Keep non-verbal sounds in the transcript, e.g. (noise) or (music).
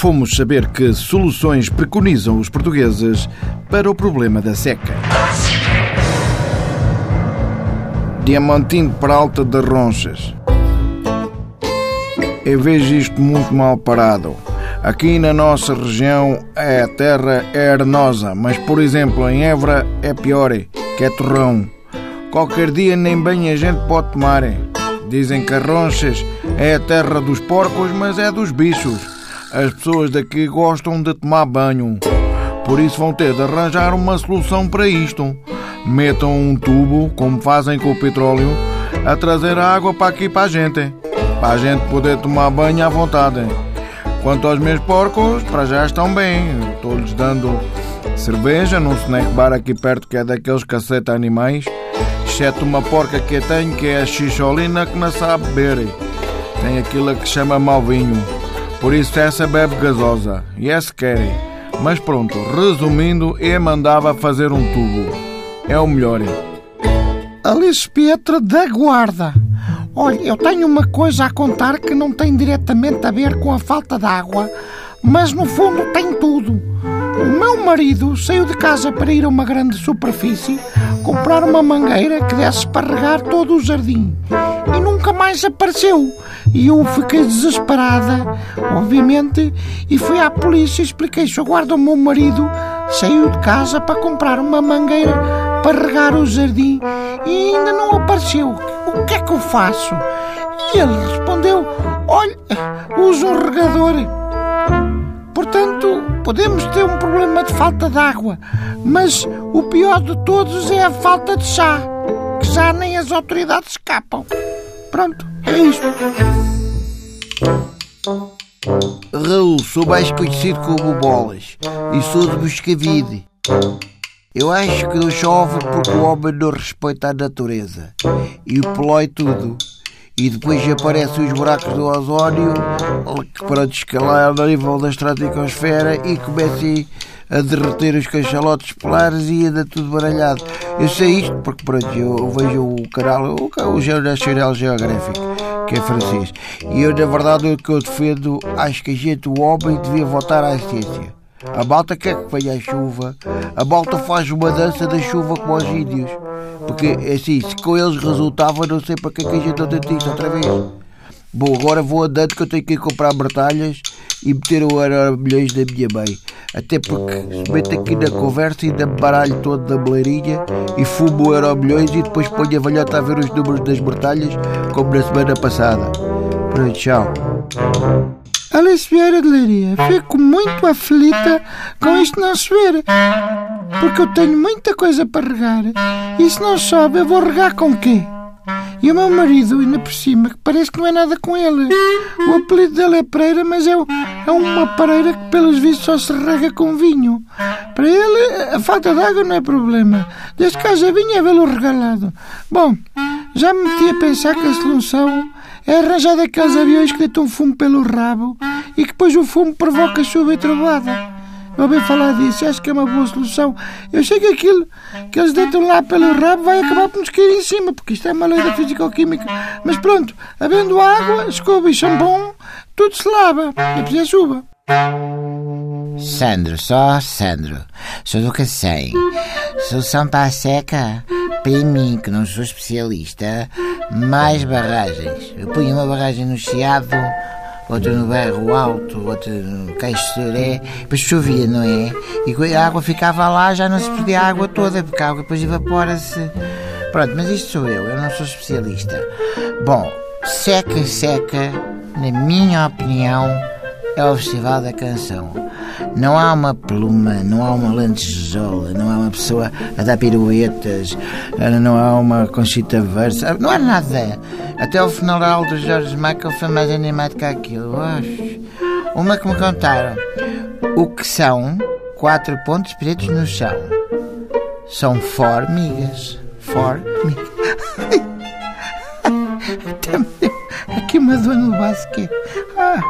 fomos saber que soluções preconizam os portugueses para o problema da seca. Diamantino Peralta de Ronchas. Eu vejo isto muito mal parado. Aqui na nossa região a terra é arenosa, mas por exemplo em Évora é pior, que é torrão. Qualquer dia nem bem a gente pode tomar. Dizem que Ronchas é a terra dos porcos, mas é dos bichos. As pessoas daqui gostam de tomar banho. Por isso vão ter de arranjar uma solução para isto. Metam um tubo, como fazem com o petróleo, a trazer a água para aqui para a gente. Para a gente poder tomar banho à vontade. Quanto aos meus porcos, para já estão bem. Estou-lhes dando cerveja num snack bar aqui perto que é daqueles caceta animais. Exceto uma porca que eu tenho que é a xixolina que não sabe beber. Tem aquilo que chama malvinho. Por isso essa bebe gasosa. E essa querem. Mas pronto, resumindo, eu mandava fazer um tubo. É o melhor. Alice Pietra da Guarda. Olha, eu tenho uma coisa a contar que não tem diretamente a ver com a falta de água, mas no fundo tem tudo. O meu marido saiu de casa para ir a uma grande superfície comprar uma mangueira que desse para regar todo o jardim e nunca mais apareceu. E eu fiquei desesperada, obviamente, e fui à polícia e expliquei: se aguarda o meu marido saiu de casa para comprar uma mangueira para regar o jardim e ainda não apareceu. O que é que eu faço? E ele respondeu: Olha, uso um regador. Portanto, podemos ter um problema de falta de água, mas o pior de todos é a falta de chá, que já nem as autoridades escapam. Pronto, é isto. Raul, sou mais conhecido como Bolas e sou de Moscavide. Eu acho que não chove porque o homem não respeita a natureza e o polói tudo. E depois aparecem os buracos do ozónio que para escalar a nível da estratosfera e comecem a derreter os cachalotes polares e anda tudo baralhado. Eu sei isto porque pronto, eu vejo o canal, o, o National Geographic, que é francês. E eu, na verdade, o que eu defendo, acho que a gente, o homem, devia voltar à ciência. A malta quer que venha a chuva. A malta faz uma dança da chuva com os índios. Porque, é assim, se com eles resultava, não sei para que, é que a gente não tenta isto outra vez. Bom, agora vou andando que eu tenho que ir comprar batalhas e meter o euro milhões da minha mãe. Até porque se mete aqui na conversa e me baralho todo da beleirinha e fumo o euro milhões e depois ponho a velhota a ver os números das batalhas como na semana passada. Pronto, tchau. Alice Vieira de Leiria, fico muito aflita com isto não chover. Porque eu tenho muita coisa para regar. E se não chove, eu vou regar com quê? E o meu marido, ainda por cima, que parece que não é nada com ele. O apelido dele é Pereira, mas é, é uma pareira que, pelos vistos, só se rega com vinho. Para ele, a falta de água não é problema. Desde que haja vinho, é vê-lo regalado. Bom, já me meti a pensar que a solução é arranjar daqueles aviões que deitam fumo pelo rabo e que depois o fumo provoca chuva e trovada. Ouvi falar disso, acho que é uma boa solução. Eu sei que aquilo que eles deitam lá pelo rabo vai acabar por nos cair em cima, porque isto é uma lei da físico-química. Mas pronto, havendo água, escova e shampoo, tudo se lava. E depois é chuva. Sandro, só Sandro. Sou do sei. Solução para a seca? Para mim, que não sou especialista, mais barragens. Eu punho uma barragem no Chiado, outra no Berro Alto, outra no Caixo Soré, depois chovia, não é? E a água ficava lá, já não se perdia a água toda, porque a água depois evapora-se. Pronto, mas isto sou eu, eu não sou especialista. Bom, seca, seca, na minha opinião, é o Festival da Canção. Não há uma pluma, não há uma lantejola, não há uma pessoa a dar piruetas, não há uma conchita versa, não há nada. Até o funeral do George Michael foi mais animado que aquilo. Uma que me contaram. O que são quatro pontos pretos no chão? São formigas. Formigas. (laughs) Até aqui uma dor no basquete. Ah.